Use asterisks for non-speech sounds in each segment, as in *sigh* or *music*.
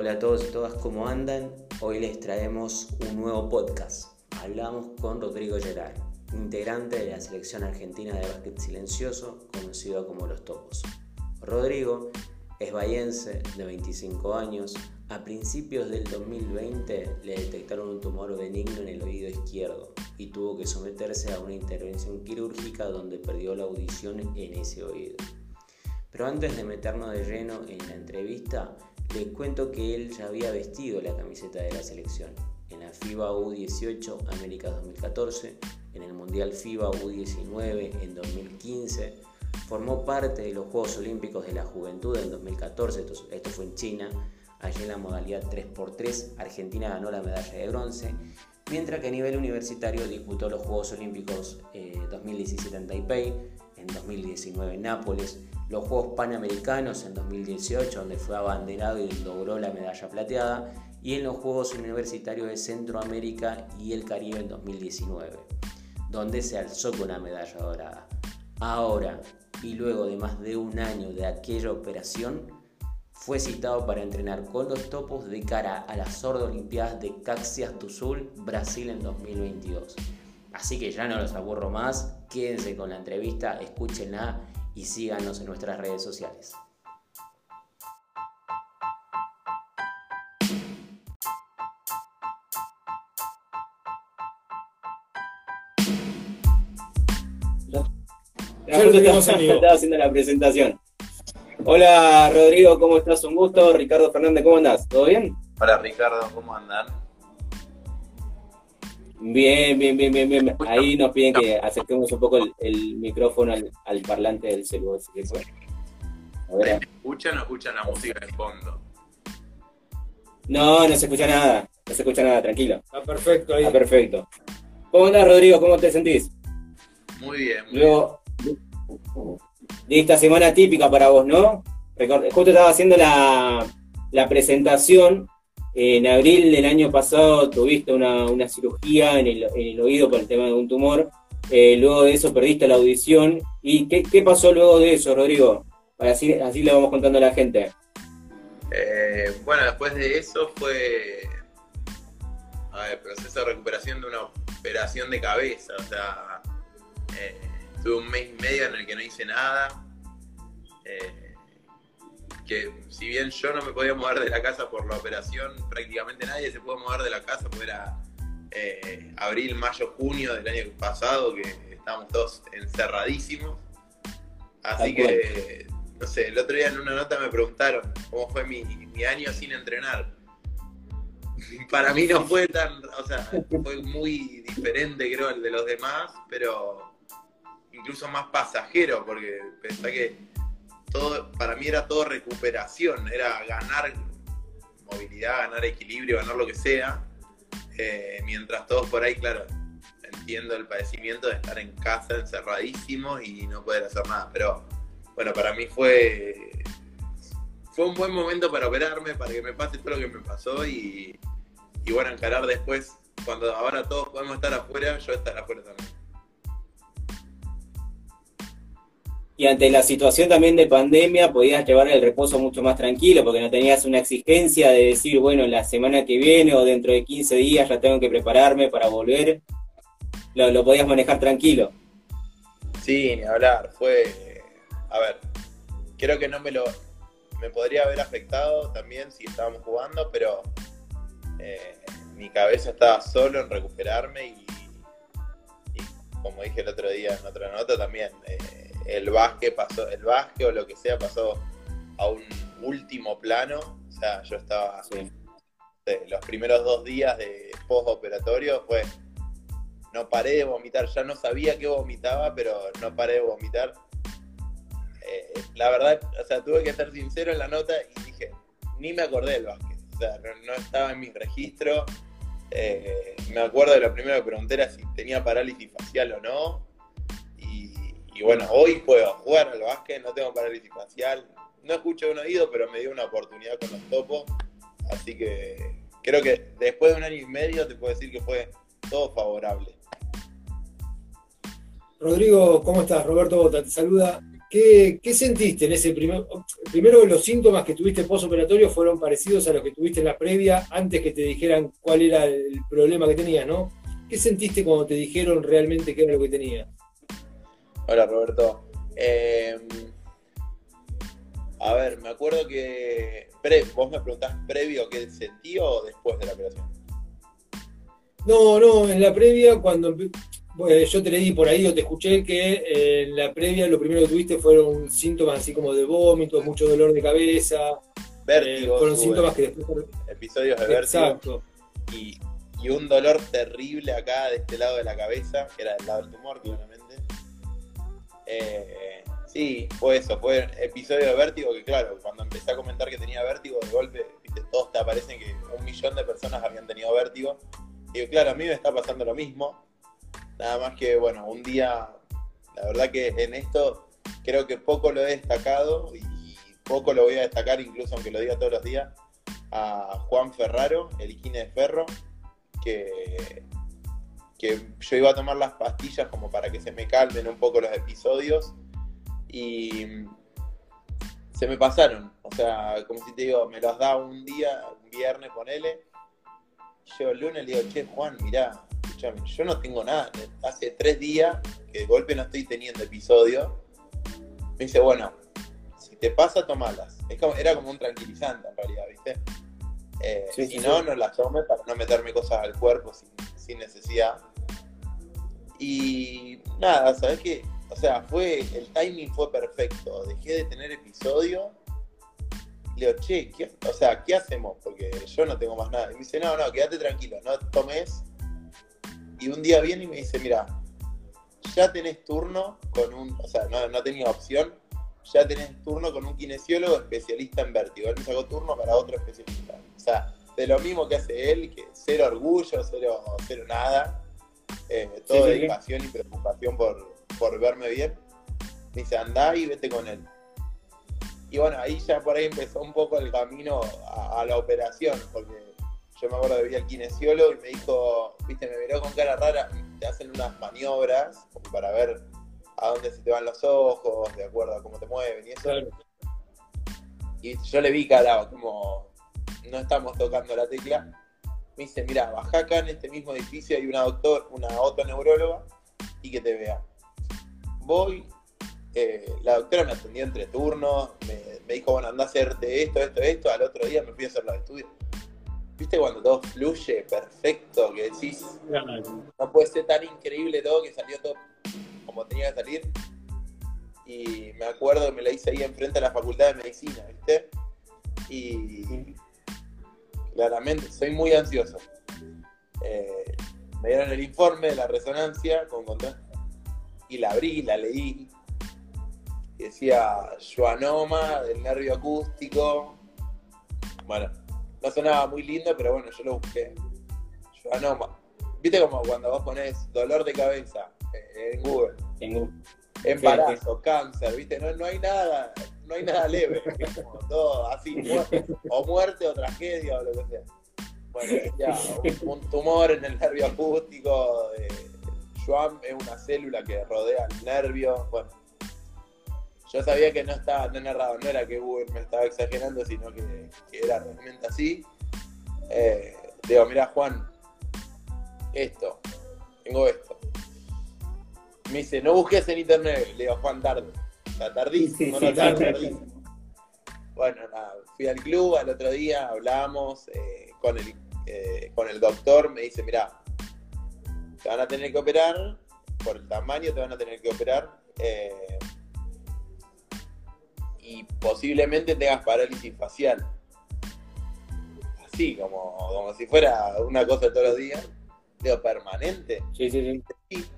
Hola a todos y todas, ¿cómo andan? Hoy les traemos un nuevo podcast. Hablamos con Rodrigo Gerard, integrante de la selección argentina de básquet silencioso, conocido como Los Topos. Rodrigo es bayense de 25 años. A principios del 2020 le detectaron un tumor benigno en el oído izquierdo y tuvo que someterse a una intervención quirúrgica donde perdió la audición en ese oído. Pero antes de meternos de lleno en la entrevista, les cuento que él ya había vestido la camiseta de la selección en la FIBA U18 América 2014, en el Mundial FIBA U19 en 2015, formó parte de los Juegos Olímpicos de la Juventud en 2014, esto, fue en China, allí en la modalidad 3x3 Argentina ganó la medalla de bronce, mientras que a nivel universitario disputó los Juegos Olímpicos 2017 eh, en Taipei, en 2019 en Nápoles, los Juegos Panamericanos en 2018, donde fue abanderado y logró la medalla plateada, y en los Juegos Universitarios de Centroamérica y el Caribe en 2019, donde se alzó con una medalla dorada. Ahora, y luego de más de un año de aquella operación, fue citado para entrenar con los topos de cara a las Olimpiadas de Caxias Sul, Brasil en 2022. Así que ya no los aburro más, quédense con la entrevista, escúchenla y síganos en nuestras redes sociales. Estaba haciendo la presentación. Hola Rodrigo, ¿cómo estás? Un gusto. Ricardo Fernández, ¿cómo andás? ¿Todo bien? Hola Ricardo, ¿cómo andan? Bien, bien, bien, bien, bien. Ahí nos piden que acerquemos un poco el, micrófono al, parlante del celular. ¿Me escuchan o escuchan la música de fondo? No, no se escucha nada. No se escucha nada, tranquilo. Está perfecto ahí. Está perfecto. ¿Cómo andás, Rodrigo? ¿Cómo te sentís? Muy bien. Muy Luego, de esta semana típica para vos, ¿no? Justo estaba haciendo la, la presentación en abril del año pasado tuviste una, cirugía en el, oído por el tema de un tumor. Eh, luego de eso perdiste la audición. ¿Y qué, pasó luego de eso, Rodrigo? Así, así le vamos contando a la gente. Eh, bueno, después de eso fue ver, proceso de recuperación de una operación de cabeza. O sea, eh, tuve un mes y medio en el que no hice nada que si bien yo no me podía mover de la casa por la operación, prácticamente nadie se puede mover de la casa porque era eh, abril, mayo, junio del año pasado que estábamos todos encerradísimos. Así que, no sé, el otro día en una nota me preguntaron cómo fue mi, año sin entrenar. *laughs* Para mí no fue tan, o sea, fue muy diferente creo el de los demás, pero incluso más pasajero porque pensé que todo, para mí era todo recuperación, era ganar movilidad, ganar equilibrio, ganar lo que sea. Eh, mientras todos por ahí, claro, entiendo el padecimiento de estar en casa encerradísimo y no poder hacer nada. Pero bueno, para mí fue, fue un buen momento para operarme, para que me pase todo lo que me pasó y, y bueno, encarar después, cuando ahora todos podemos estar afuera, yo estar afuera también. Y ante la situación también de pandemia podías llevar el reposo mucho más tranquilo porque no tenías una exigencia de decir, bueno, la semana que viene o dentro de 15 días ya tengo que prepararme para volver. Lo, podías manejar tranquilo. Sí, ni hablar. Fue, a ver, creo que no me lo, me podría haber afectado también si estábamos jugando, pero eh, mi cabeza estaba solo en recuperarme y, como dije el otro día en otra nota también. Eh, el básquet pasó, el básquet o lo que sea pasó a un último plano. O sea, yo estaba los primeros dos días de postoperatorio fue no paré de vomitar, ya no sabía que vomitaba, pero no paré de vomitar. Eh, la verdad, o sea, tuve que ser sincero en la nota y dije, ni me acordé del básquet. O sea, no, estaba en mi registro. Eh, me acuerdo de lo primero que pregunté era si tenía parálisis facial o no. Y bueno, hoy puedo jugar al básquet, no tengo parálisis facial, no escucho un oído, pero me dio una oportunidad con los topos. Así que creo que después de un año y medio te puedo decir que fue todo favorable. Rodrigo, ¿cómo estás? Roberto Bota te saluda. ¿qué, sentiste en ese primer... Primero, los síntomas que tuviste postoperatorio fueron parecidos a los que tuviste en la previa antes que te dijeran cuál era el problema que tenías, ¿no? ¿Qué sentiste cuando te dijeron realmente qué era lo que tenías? Hola, Roberto. Em, a ver, me acuerdo que... ¿Vos me preguntás previo qué sentí o después de la operación? No, no, en la previa, cuando yo te leí por ahí o te escuché que eh, en la previa lo primero que tuviste fueron síntomas así como de vómitos, mucho dolor de cabeza. Vértigo. Eh, fueron síntomas que después. Episodios de vértigo. Exacto. Y, un dolor terrible acá de este lado de la cabeza, que era del lado del tumor, claramente. Eh, sí, fue eso, fue episodio de vértigo que, claro, cuando empecé a comentar que tenía vértigo, de golpe, todos te aparecen que un millón de personas habían tenido vértigo y claro, a mí me está pasando lo mismo. Nada más que, bueno, un día, la verdad que en esto creo que poco lo he destacado y poco lo voy a destacar, incluso aunque lo diga todos los días, a Juan Ferraro, el Ine de Ferro, que, que yo iba a tomar las pastillas como para que se me calmen un poco los episodios y se me pasaron. O sea, como si te digo, me los da un día, un viernes, ponele, llego el lunes y le digo, che, Juan, mirá, escúchame, yo no tengo nada. Hace tres días que de golpe no estoy teniendo episodio. Me dice, bueno, si te pasa, tomalas. Es como, era como un tranquilizante en realidad, ¿viste? Eh, si no, no las tome para no meterme cosas al cuerpo sin, sin necesidad. Y nada, ¿sabes qué? O sea, fue, el timing fue perfecto. Dejé de tener episodio le digo, che, o sea, ¿qué hacemos? Porque yo no tengo más nada. Y me dice, no, no, quédate tranquilo, no tomes. Y un día viene y me dice, mira, ya tenés turno con un, o sea, no, no tenía opción, ya tenés turno con un kinesiólogo especialista en vértigo. Él me sacó turno para otro especialista. O sea, de lo mismo que hace él, que cero orgullo, cero, cero nada, eh, toda dedicación y preocupación por, por verme bien. Me dice, andá y vete con él. Y bueno, ahí ya por ahí empezó un poco el camino a, la operación, porque yo me acuerdo que vi al kinesiólogo y me dijo, viste, me miró con cara rara, te hacen unas maniobras para ver a dónde se te van los ojos, de acuerdo a cómo te mueven y eso. Y yo le vi cara como no estamos tocando la tecla. Me dice, mira, baja acá en este mismo edificio hay una doctor, una neuróloga y que te vea. Voy, eh, la doctora me atendió entre turnos, me, dijo, bueno, anda a hacerte esto, esto, esto, al otro día me fui a hacer los estudios. ¿Viste cuando todo fluye perfecto? Que decís, no puede ser tan increíble todo que salió todo como tenía que salir. Y me acuerdo que me la hice ahí enfrente a la facultad de medicina, ¿viste? Y claramente soy muy ansioso. Eh, me dieron el informe de la resonancia con y la abrí, la leí decía Joanoma del nervio acústico. Bueno, no sonaba muy lindo, pero bueno, yo lo busqué. Joanoma. ¿Viste como cuando vos pones dolor de cabeza eh, en Google? En Google. Embarazo, cáncer, ¿viste? No, no hay nada, no hay nada leve, como todo así, o muerte o tragedia o lo que sea. Bueno, ya, un, tumor en el nervio acústico, eh, es una célula que rodea el nervio, bueno, yo sabía que no estaba tan errado, no era que Google me estaba exagerando, sino que, era realmente así. Eh, digo, mira Juan, esto, tengo esto. Me dice, no busques en internet, le digo, Juan, tarde. Está tardísimo, no tarde, tardísimo. Bueno, nada, fui al club al otro día, hablamos eh, con, el, eh, con el doctor, me dice, mira, te van a tener que operar, por el tamaño te van a tener que operar. Eh, y posiblemente tengas parálisis facial. Así, como, como si fuera una cosa todos los días. Digo, permanente. Sí, sí, sí.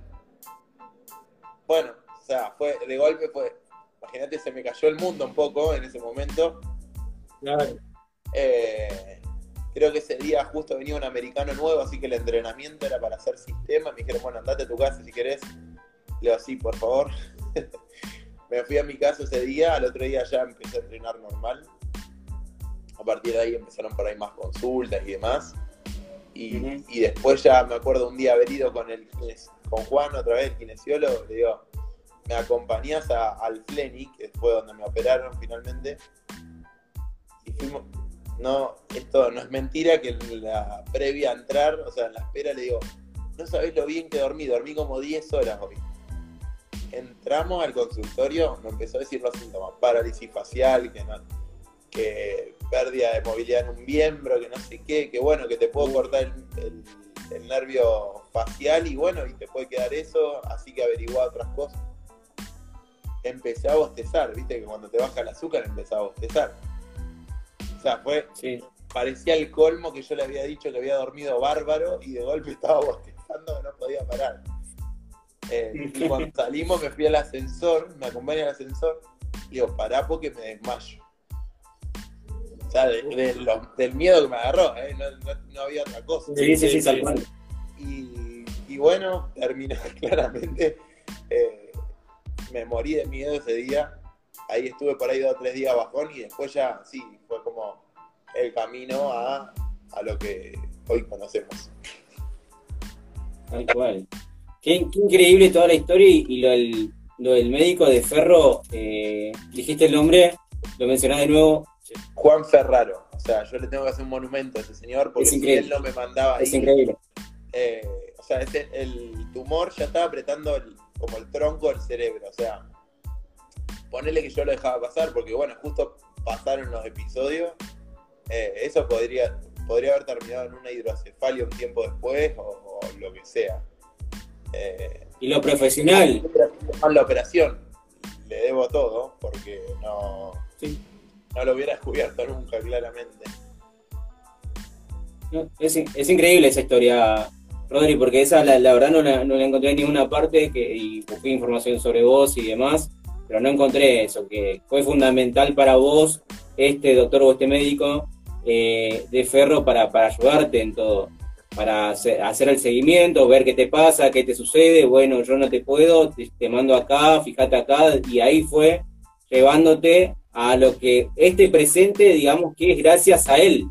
Bueno, o sea, fue, de golpe fue, imagínate, se me cayó el mundo un poco en ese momento. Claro. Eh, creo que ese día justo venía un americano nuevo, así que el entrenamiento era para hacer sistema. Me dijeron, bueno, andate a tu casa si querés. Le digo, así, por favor. *laughs* me fui a mi casa ese día, al otro día ya empecé a entrenar normal. A partir de ahí empezaron por ahí más consultas y demás. Y, después ya me acuerdo un día haber ido con el con Juan otra vez, el kinesiólogo, le digo, me acompañás al Flenic, que fue donde me operaron finalmente. Y fuimos, no, esto no es mentira que en la previa a entrar, o sea, en la espera le digo, no sabés lo bien que dormí, dormí como 10 horas hoy. Entramos al consultorio, me empezó a decir los síntomas, parálisis facial, que no, que pérdida de movilidad en un miembro, que no sé qué, que bueno, que te puedo cortar el, nervio facial y bueno, y te puede quedar eso, así que averiguá otras cosas. Empecé a bostezar, viste que cuando te baja el azúcar empecé a bostezar. O sea, fue, parecía el colmo que yo le había dicho que había dormido bárbaro y de golpe *laughs* estaba bostezando que no podía parar. Eh, y cuando salimos me fui al ascensor, me acompaña al ascensor, y digo, pará porque me desmayo. O sea, del miedo que me agarró, ¿eh? no, había otra cosa. Sí, sí, sí, tal cual. Y, bueno, terminó *laughs* claramente. Eh, me morí de miedo ese día. Ahí estuve por ahí dos o tres días bajón y después ya, sí, fue como el camino a, lo que hoy conocemos. Tal cual. Qué, increíble toda la historia y, lo, del, médico de Ferro, eh, dijiste el nombre, lo mencionás de nuevo, Juan Ferraro. O sea, yo le tengo que hacer un monumento a ese señor porque si él no me mandaba Es increíble. Eh, o sea, este, el tumor ya estaba apretando como el tronco del cerebro. O sea, ponele que yo lo dejaba pasar porque, bueno, justo pasaron los episodios. Eh, eso podría, podría haber terminado en una hidrocefalia un tiempo después o, lo que sea. Eh, y lo profesional. La operación, le debo todo porque no. Sí no lo hubiera descubierto nunca, claramente. es, increíble esa historia, Rodri, porque esa la, verdad no la, encontré en ninguna parte que, y busqué información sobre vos y demás, pero no encontré eso, que fue fundamental para vos, este doctor o este médico eh, de Ferro, para, para ayudarte en todo, para hacer, el seguimiento, ver qué te pasa, qué te sucede, bueno, yo no te puedo, te mando acá, fíjate acá, y ahí fue llevándote a lo que este presente, digamos que es gracias a él.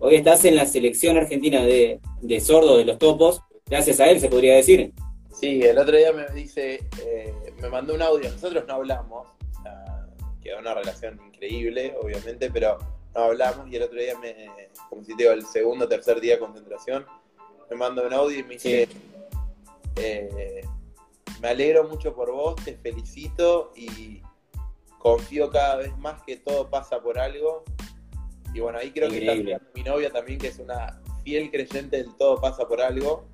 Hoy estás en la selección argentina de, de sordos de los topos, gracias a él se podría decir. Sí, el otro día me dice, eh, me mandó un audio, nosotros no hablamos, quedó una relación increíble, obviamente, pero no hablamos y el otro día me, como si te digo, el segundo o tercer día de concentración, me mandó un audio y me dice, eh, me alegro mucho por vos, te felicito y, confío cada vez más que todo pasa por algo. Y bueno, ahí creo que está mi novia también, que es una fiel creyente del todo pasa por algo.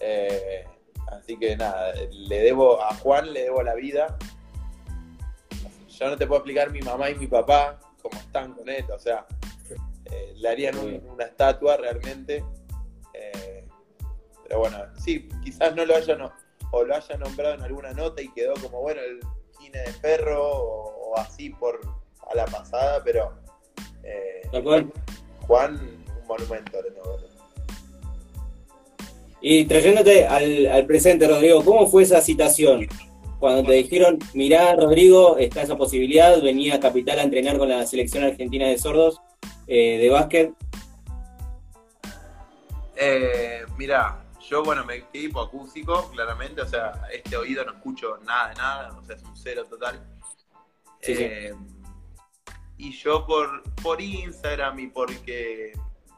Eh, así que nada, le debo a Juan, le debo la vida. Yo no te puedo explicar mi mamá y mi papá cómo están con él, o sea, eh, le harían una estatua realmente. Eh, pero bueno, sí, quizás no lo haya, o lo haya nombrado en alguna nota y quedó como, bueno, el de perro o, así por a la pasada, pero eh, Juan, un monumento de nuevo. Y trayéndote al, presente, Rodrigo, ¿cómo fue esa citación? Cuando te dijeron, mirá, Rodrigo, está esa posibilidad, venía a Capital a entrenar con la selección argentina de sordos eh, de básquet. Eh, mirá, yo, bueno, me quedé hipoacústico, claramente, o sea, este oído no escucho nada de nada, o sea, es un cero total. Eh, y yo por, por Instagram y porque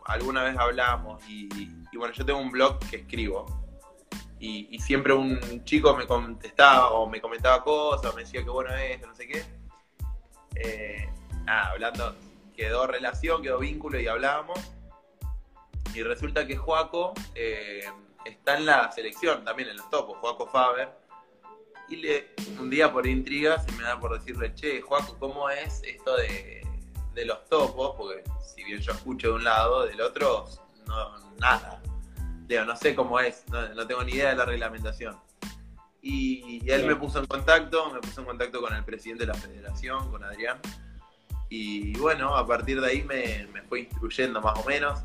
alguna vez hablamos, y, bueno, yo tengo un blog que escribo, y, siempre un chico me contestaba o me comentaba cosas, me decía que bueno es, no sé qué. Eh, hablando, quedó relación, quedó vínculo y hablábamos. Y resulta que Joaco eh, está en la selección también, en los topos, Joaco Faber. Y le, un día por intriga se me da por decirle, che, Joaco, ¿cómo es esto de, los topos? Porque si bien yo escucho de un lado, del otro, no, nada. Digo, no sé cómo es, no, tengo ni idea de la reglamentación. Y, él me puso en contacto, me puso en contacto con el presidente de la federación, con Adrián. Y bueno, a partir de ahí me, me fue instruyendo más o menos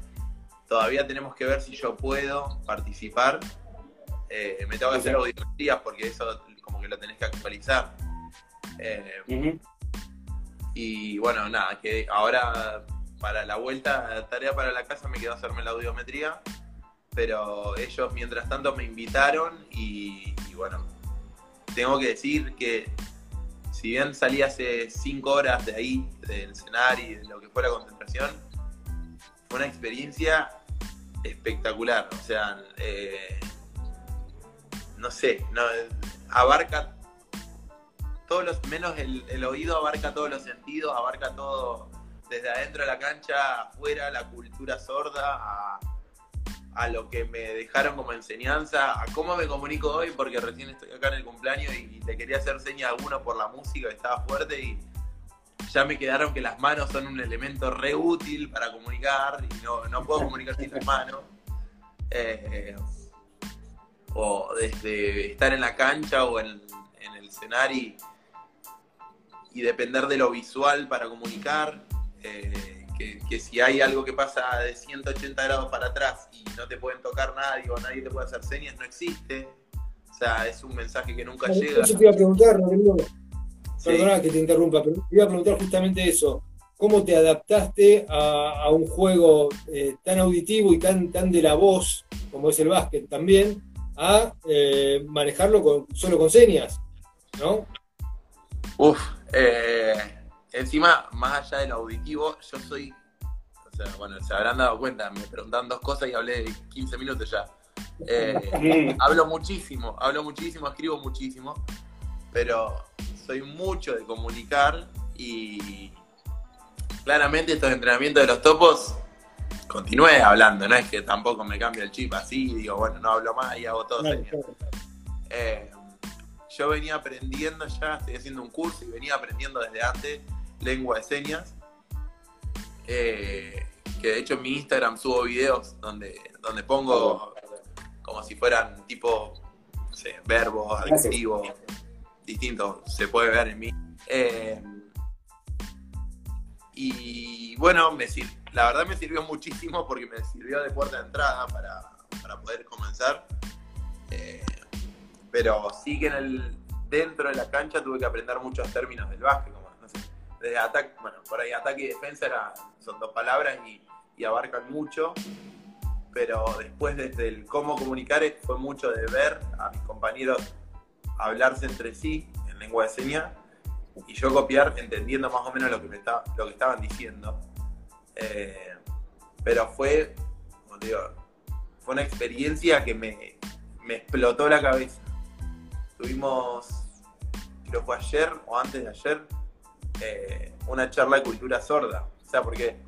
Todavía tenemos que ver si yo puedo participar. Eh, me tengo que hacer auditorías porque eso como que lo tenés que actualizar. Eh, y bueno, nada, que ahora para la vuelta, tarea para la casa me quedó hacerme la audiometría, pero ellos mientras tanto me invitaron y, bueno, tengo que decir que si bien salí hace cinco horas de ahí, del escenario y de lo que fue la concentración, fue una experiencia espectacular. O sea, eh, no sé, no, abarca todos los, menos el, oído abarca todos los sentidos, abarca todo desde adentro de la cancha, afuera, la cultura sorda, a, lo que me dejaron como enseñanza, a cómo me comunico hoy, porque recién estoy acá en el cumpleaños y, le quería hacer seña alguno por la música estaba fuerte y ya me quedaron que las manos son un elemento re útil para comunicar y no, no puedo comunicar sin las manos. Eh, o desde estar en la cancha o en, el escenario y, depender de lo visual para comunicar. Eh, que, si hay algo que pasa de 180 grados para atrás y no te pueden tocar nadie o nadie te puede hacer señas, no existe. O sea, es un mensaje que nunca llega. Yo te iba a preguntar, Rodrigo, perdona que te interrumpa, pero te iba a preguntar justamente eso. ¿Cómo te adaptaste a, un juego eh, tan auditivo y tan, tan de la voz, como es el básquet también, a eh, manejarlo con, solo con señas? ¿No? Uf, eh, encima, más allá de lo auditivo, yo soy, o sea, bueno, se habrán dado cuenta, me preguntan dos cosas y hablé 15 minutos ya. Eh, hablo muchísimo, hablo muchísimo, escribo muchísimo, pero soy mucho de comunicar y claramente estos entrenamientos de los topos continué hablando, no es que tampoco me cambie el chip así y digo, bueno, no hablo más y hago todo. Eh, yo venía aprendiendo ya, estoy haciendo un curso y venía aprendiendo desde antes lengua de señas. Eh, que de hecho en mi Instagram subo videos donde, donde pongo como si fueran tipo, no sé, verbos, adjetivos, distintos, se puede ver en mí. Eh, y bueno, me, la verdad me sirvió muchísimo porque me sirvió de puerta de entrada para, poder comenzar. Eh, pero sí que en el, dentro de la cancha tuve que aprender muchos términos del básquet, desde ataque, bueno, por ahí ataque y defensa son dos palabras y, abarcan mucho, pero después desde el cómo comunicar fue mucho de ver a mis compañeros hablarse entre sí en lengua de señas y yo copiar entendiendo más o menos lo que, me lo que estaban diciendo. Eh, pero fue, como digo, fue una experiencia que me, me explotó la cabeza. Tuvimos, creo fue ayer o antes de ayer, eh, una charla de cultura sorda. O sea, porque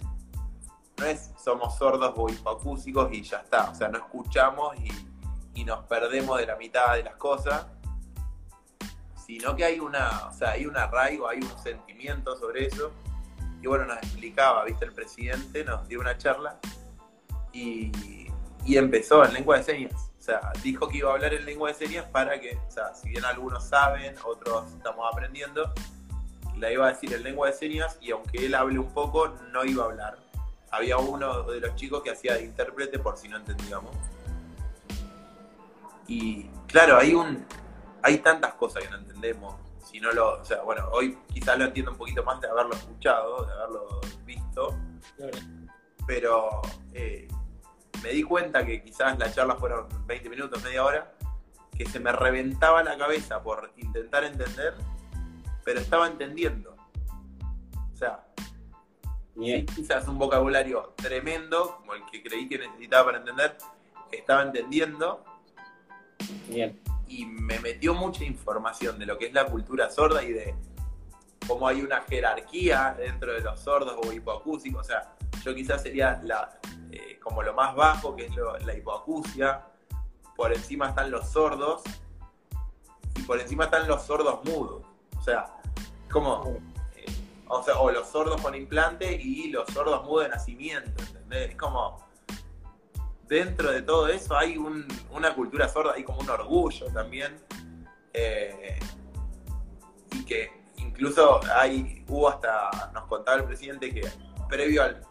no es somos sordos o hipoacúsicos y ya está. O sea, no escuchamos y, nos perdemos de la mitad de las cosas. Sino que hay una, o sea, hay un arraigo, hay un sentimiento sobre eso. Y bueno, nos explicaba, viste, el presidente nos dio una charla y empezó en lengua de señas. O sea, dijo que iba a hablar en lengua de señas para que, o sea, si bien algunos saben, otros estamos aprendiendo, la iba a decir en lengua de señas y aunque él hable un poco, no iba a hablar. Había uno de los chicos que hacía de intérprete por si no entendíamos. Y claro, hay un hay tantas cosas que no entendemos. Si no lo, o sea, bueno, hoy quizás lo entiendo un poquito más de haberlo escuchado, de haberlo visto. Pero eh, me di cuenta que quizás las charlas fueron 20 minutos, media hora, que se me reventaba la cabeza por intentar entender pero estaba entendiendo. O sea, quizás un vocabulario tremendo, como el que creí que necesitaba para entender, estaba entendiendo. Y me metió mucha información de lo que es la cultura sorda y de cómo hay una jerarquía dentro de los sordos o hipoacúsicos. O sea, yo quizás sería la, eh, como lo más bajo, que es la hipoacusia. Por encima están los sordos y por encima están los sordos mudos. O sea, como. Eh, o, sea, o los sordos con implante y los sordos mudos de nacimiento, ¿entendés? Es como. Dentro de todo eso hay una cultura sorda, hay como un orgullo también. Eh, y que incluso hay, hubo hasta, nos contaba el presidente que previo al,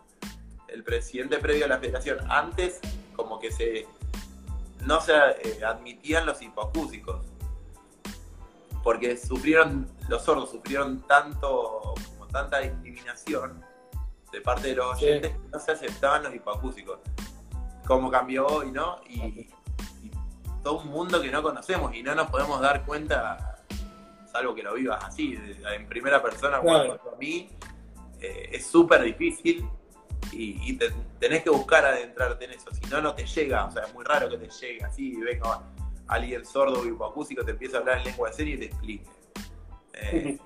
el presidente previo a la federación, antes como que se no se eh, admitían los hipocúsicos porque sufrieron, los sordos sufrieron tanto, como tanta discriminación de parte de los oyentes que no se aceptaban los hipoacúsicos. Cómo cambió hoy, ¿no? Y, todo un mundo que no conocemos y no nos podemos dar cuenta salvo que lo vivas así, en primera persona, Claro. cuando a mí, eh, es súper difícil y, y te- tenés que buscar adentrarte en eso, si no, no te llega, o sea, es muy raro que te llegue así, y venga alguien sordo o hipoacústico, te empieza a hablar en lengua de serie y te explique. Eh,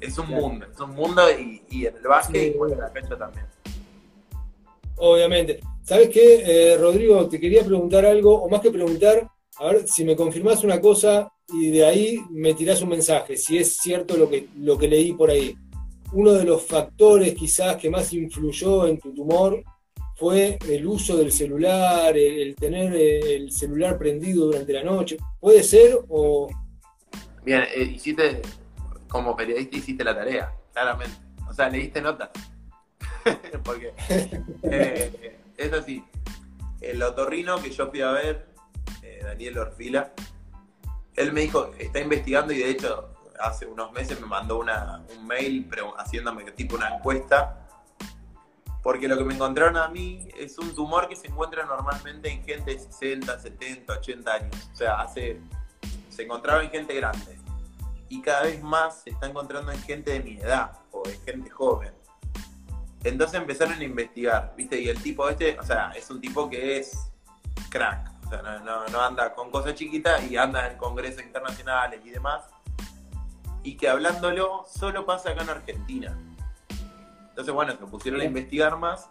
es un Claro. mundo, es un mundo y, y en el básquet Sí, y bueno, en la cancha también. Obviamente. ¿Sabes qué, Eh, Rodrigo? Te quería preguntar algo, o más que preguntar, a ver si me confirmás una cosa y de ahí me tirás un mensaje, si es cierto lo que, lo que leí por ahí. Uno de los factores quizás que más influyó en tu tumor fue el uso del celular, el, tener eh, el celular prendido durante la noche. ¿Puede ser o...? Bien, eh, hiciste, como periodista hiciste la tarea, claramente. O sea, leíste notas. *laughs* Porque eh, es así. El otorrino que yo fui a ver, eh, Daniel Orfila, él me dijo, está investigando y de hecho hace unos meses me mandó una, un mail pero haciéndome tipo una encuesta. Porque lo que me encontraron a mí es un tumor que se encuentra normalmente en gente de 60, 70, 80 años. O sea, hace se encontraba en gente grande y cada vez más se está encontrando en gente de mi edad o en gente joven. Entonces empezaron a investigar, ¿viste? Y el tipo este, o sea, es un tipo que es crack, o sea, no, no- no anda con cosas chiquitas y anda en congresos internacionales y demás. Y que hablándolo solo pasa acá en Argentina. Entonces, bueno, se pusieron a investigar más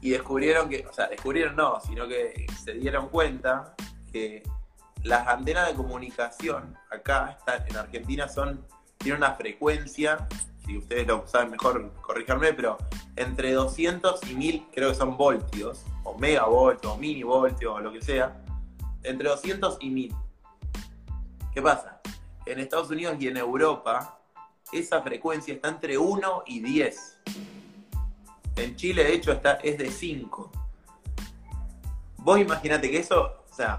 y descubrieron que, o sea, descubrieron no, sino que se dieron cuenta que las antenas de comunicación acá están, en Argentina son tienen una frecuencia, si ustedes lo saben mejor, corríjanme, pero entre 200 y 1000, creo que son voltios, o megavoltios, o minivoltios, o lo que sea, entre 200 y 1000. ¿Qué pasa? En Estados Unidos y en Europa, esa frecuencia está entre 1 y 10. En Chile, de hecho, está, es de 5. Vos imaginate que eso, o sea,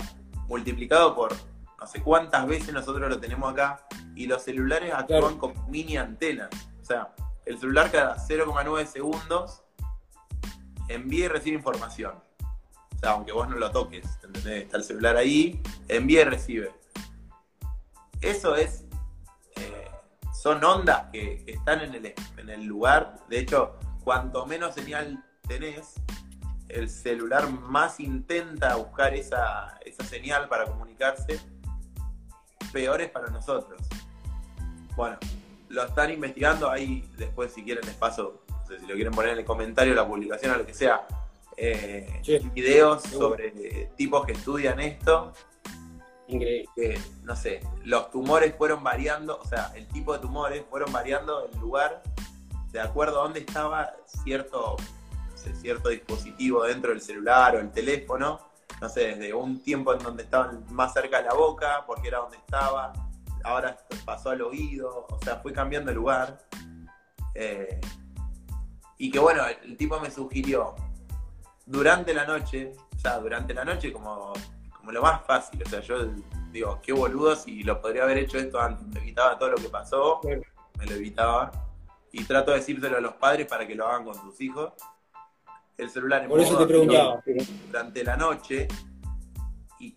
multiplicado por no sé cuántas veces nosotros lo tenemos acá, y los celulares actúan Claro. como mini antenas. O sea, el celular cada 0,9 segundos envía y recibe información. O sea, aunque vos no lo toques, ¿entendés? Está el celular ahí, envía y recibe. Eso es. eh, son ondas que están en el, en el lugar. De hecho, cuanto menos señal tenés, el celular más intenta buscar esa, esa señal para comunicarse, peor es para nosotros. Bueno, lo están investigando, ahí después si quieren les paso, no sé si lo quieren poner en el comentario, la publicación o lo que sea, eh, Sí. videos sobre eh, tipos que estudian esto, Increíble. que, no sé, los tumores fueron variando, o sea, el tipo de tumores fueron variando el lugar de acuerdo a dónde estaba cierto, cierto dispositivo dentro del celular o el teléfono, no sé, desde un tiempo en donde estaban más cerca de la boca, porque era donde estaba, ahora pasó al oído, o sea, fue cambiando el lugar. Eh, y que bueno, el tipo me sugirió durante la noche, o sea, durante la noche como como lo más fácil. O sea, yo digo, qué boludo si lo podría haber hecho esto antes. Me evitaba todo lo que pasó, me lo evitaba. Y trato de decírselo a los padres para que lo hagan con sus hijos. El celular en Por eso te preguntaba. durante la noche y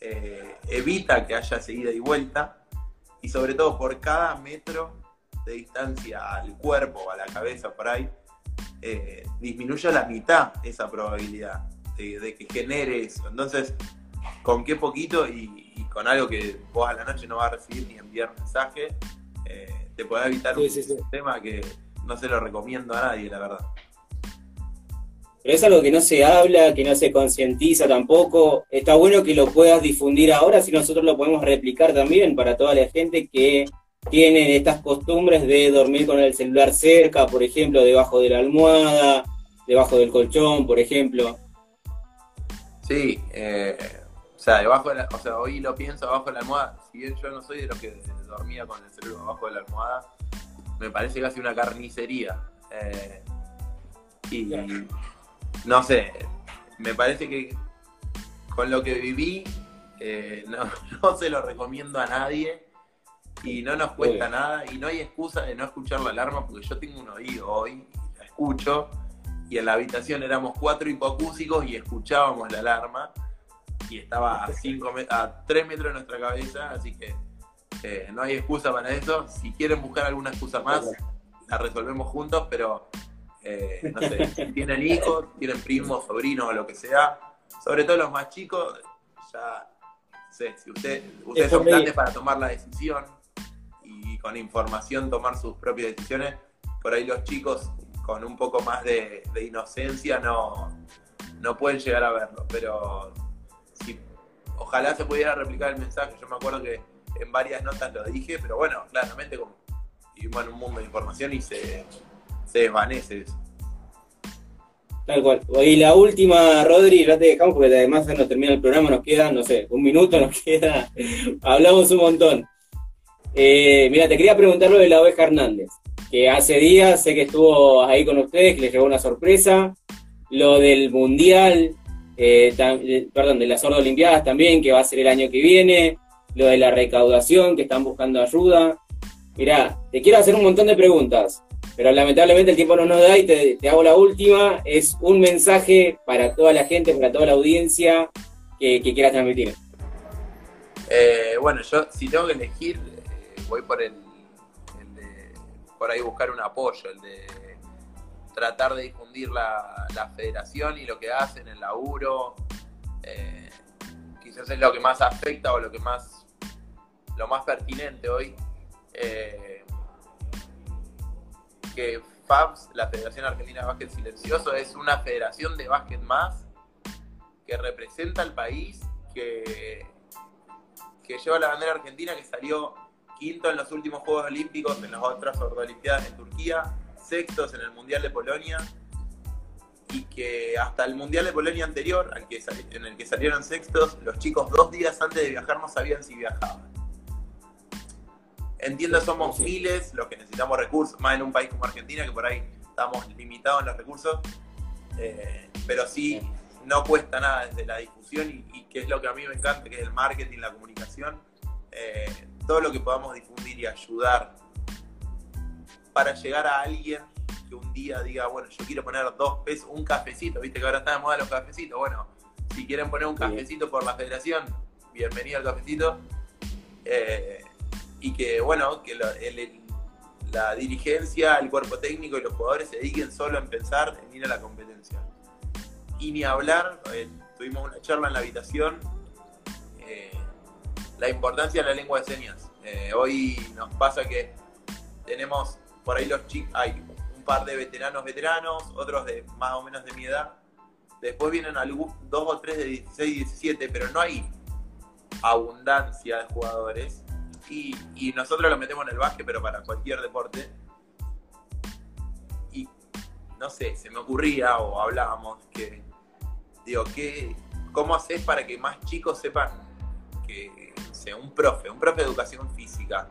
eh, evita que haya seguida y vuelta. Y sobre todo por cada metro de distancia al cuerpo, a la cabeza, por ahí, eh, disminuye a la mitad esa probabilidad de, de que genere eso. Entonces, con qué poquito y, y con algo que vos a la noche no vas a recibir ni enviar mensaje, eh, te podés evitar Sí, un sí, sí. tema que no se lo recomiendo a nadie, la verdad. Pero es algo que no se habla, que no se concientiza tampoco. Está bueno que lo puedas difundir ahora, si nosotros lo podemos replicar también para toda la gente que tiene estas costumbres de dormir con el celular cerca, por ejemplo, debajo de la almohada, debajo del colchón, por ejemplo. Sí, eh, o sea, debajo de la, o sea, hoy lo pienso abajo de la almohada. Si bien yo no soy de los que dormía con el celular abajo de la almohada, me parece casi una carnicería. Eh, y Claro. no sé, me parece que con lo que viví, eh, no, *laughs* no se lo recomiendo a nadie y no nos cuesta nada y no hay excusa de no escuchar la alarma porque yo tengo un oído hoy, la escucho y en la habitación éramos cuatro hipocúsicos y escuchábamos la alarma y estaba a, cinco a 3 metros de nuestra cabeza, así que Eh, no hay excusa para eso. Si quieren buscar alguna excusa más, la resolvemos juntos, pero eh, no sé, si tienen hijos, tienen primos, sobrinos o lo que sea, sobre todo los más chicos, ya sé, si usted, ustedes son grandes para tomar la decisión y con información tomar sus propias decisiones, por ahí los chicos con un poco más de, inocencia no, no pueden llegar a verlo, pero ojalá se pudiera replicar el mensaje. Yo me acuerdo que en varias notas lo dije, pero bueno, claramente como vivimos en un mundo de información y se, se desvanece eso. Tal cual. Y la última, Rodri, ya te dejamos porque además no termina el programa, nos queda, no sé, un minuto nos queda. *laughs* Hablamos un montón. Eh, mira, te quería preguntar lo de la oveja Hernández, que hace días sé que estuvo ahí con ustedes, que les llegó una sorpresa. Lo del Mundial, eh, perdón, de las Olimpiadas también, que va a ser el año que viene. Lo de la recaudación, que están buscando ayuda. Mira, te quiero hacer un montón de preguntas pero lamentablemente el tiempo no nos da y te, hago la última. Es un mensaje para toda la gente, para toda la audiencia que, quieras transmitir. Eh, bueno, yo si tengo que elegir, eh, voy por el, de, por ahí buscar un apoyo, el de tratar de difundir la, federación y lo que hacen, el laburo. Eh, quizás es lo que más afecta o lo que más, lo más pertinente hoy. que FABS, la Federación Argentina de Básquet Silencioso, es una federación de básquet más que representa al país, que, que lleva la bandera argentina, que salió quinto en los últimos Juegos Olímpicos, en las otras Olimpiadas en Turquía, sextos en el Mundial de Polonia, y que hasta el Mundial de Polonia anterior, en el que salieron sextos, los chicos dos días antes de viajar no sabían si viajaban. Entiendo, somos miles los que necesitamos recursos, más en un país como Argentina, que por ahí estamos limitados en los recursos, eh, pero sí, no cuesta nada desde la difusión y, que es lo que a mí me encanta, que es el marketing, la comunicación, eh, todo lo que podamos difundir y ayudar para llegar a alguien que un día diga, bueno, yo quiero poner dos pesos, un cafecito, viste que ahora está de moda los cafecitos, bueno, si quieren poner un cafecito por la federación, bienvenido al cafecito. Eh, y que, bueno, que la, dirigencia, el cuerpo técnico y los jugadores se dediquen solo en pensar en ir a la competencia. Y ni hablar, eh, tuvimos una charla en la habitación, eh, la importancia de la lengua de señas. Hoy nos pasa que tenemos por ahí los chicos, hay un par de veteranos veteranos, otros de más o menos de mi edad. Después vienen algún, dos o tres de 16 y 17, pero no hay abundancia de jugadores y, nosotros lo metemos en el básquet, pero para cualquier deporte. Y no sé, se me ocurría o hablábamos que, digo, ¿qué, ¿cómo haces para que más chicos sepan que, sea, un profe, un profe de educación física,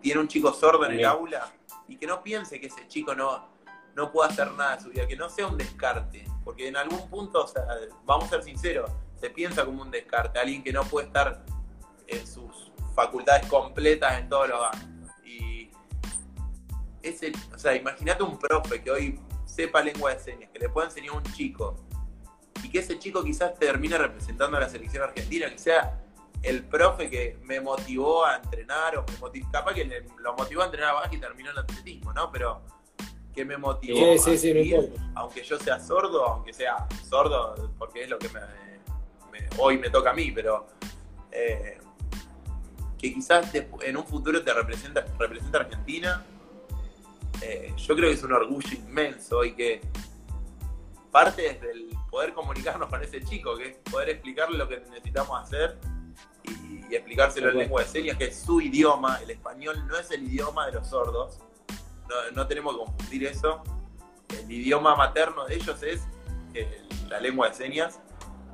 tiene un chico sordo en el aula y que no piense que ese chico no, no puede hacer nada de su vida, que no sea un descarte, porque en algún punto, o sea, vamos a ser sinceros, se piensa como un descarte, alguien que no puede estar en sus facultades completas en todos los ámbitos. Y ese, o sea, imagínate un profe que hoy sepa lengua de señas, que le pueda enseñar a un chico y que ese chico quizás termine representando a la selección argentina, que sea el profe que me motivó a entrenar o me motivó, capaz que lo motivó a entrenar a y terminó en atletismo, ¿no? Pero que me motivó a aunque yo sea sordo, aunque sea sordo porque es lo que me, hoy me toca a mí, pero eh, que quizás en un futuro te representa, representa Argentina. Eh, yo creo que es un orgullo inmenso y que parte desde el poder comunicarnos con ese chico, que es poder explicarle lo que necesitamos hacer y, explicárselo en lengua de señas, que es su idioma. El español no es el idioma de los sordos, no, tenemos que confundir eso. El idioma materno de ellos es eh, la lengua de señas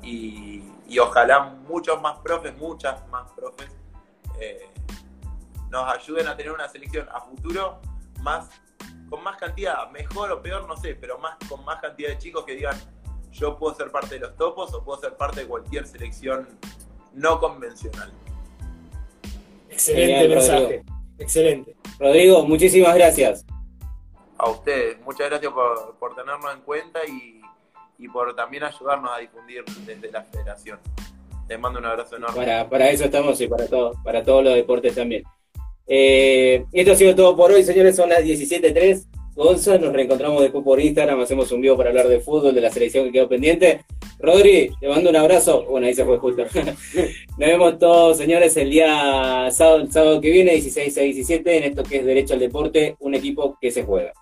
y, y ojalá muchos más profes, muchas más profes eh, nos ayuden a tener una selección a futuro más con más cantidad, mejor o peor, no sé, pero más con más cantidad de chicos que digan yo puedo ser parte de los topos o puedo ser parte de cualquier selección no convencional. Excelente mensaje. Excelente. Rodrigo, muchísimas gracias. A ustedes, muchas gracias por, por tenernos en cuenta y, y por también ayudarnos a difundir desde la federación. Les mando un abrazo enorme. Para, para eso estamos y para, todo, para todos los deportes también. Eh, esto ha sido todo por hoy, señores. Son las 17.03. Gonza, nos reencontramos después por Instagram. Hacemos un video para hablar de fútbol, de la selección que quedó pendiente. Rodri, te mando un abrazo. Bueno, ahí se fue justo. *laughs* Nos vemos todos, señores, el día sábado, sábado que viene, 16 a 17, en esto que es Derecho al Deporte, un equipo que se juega.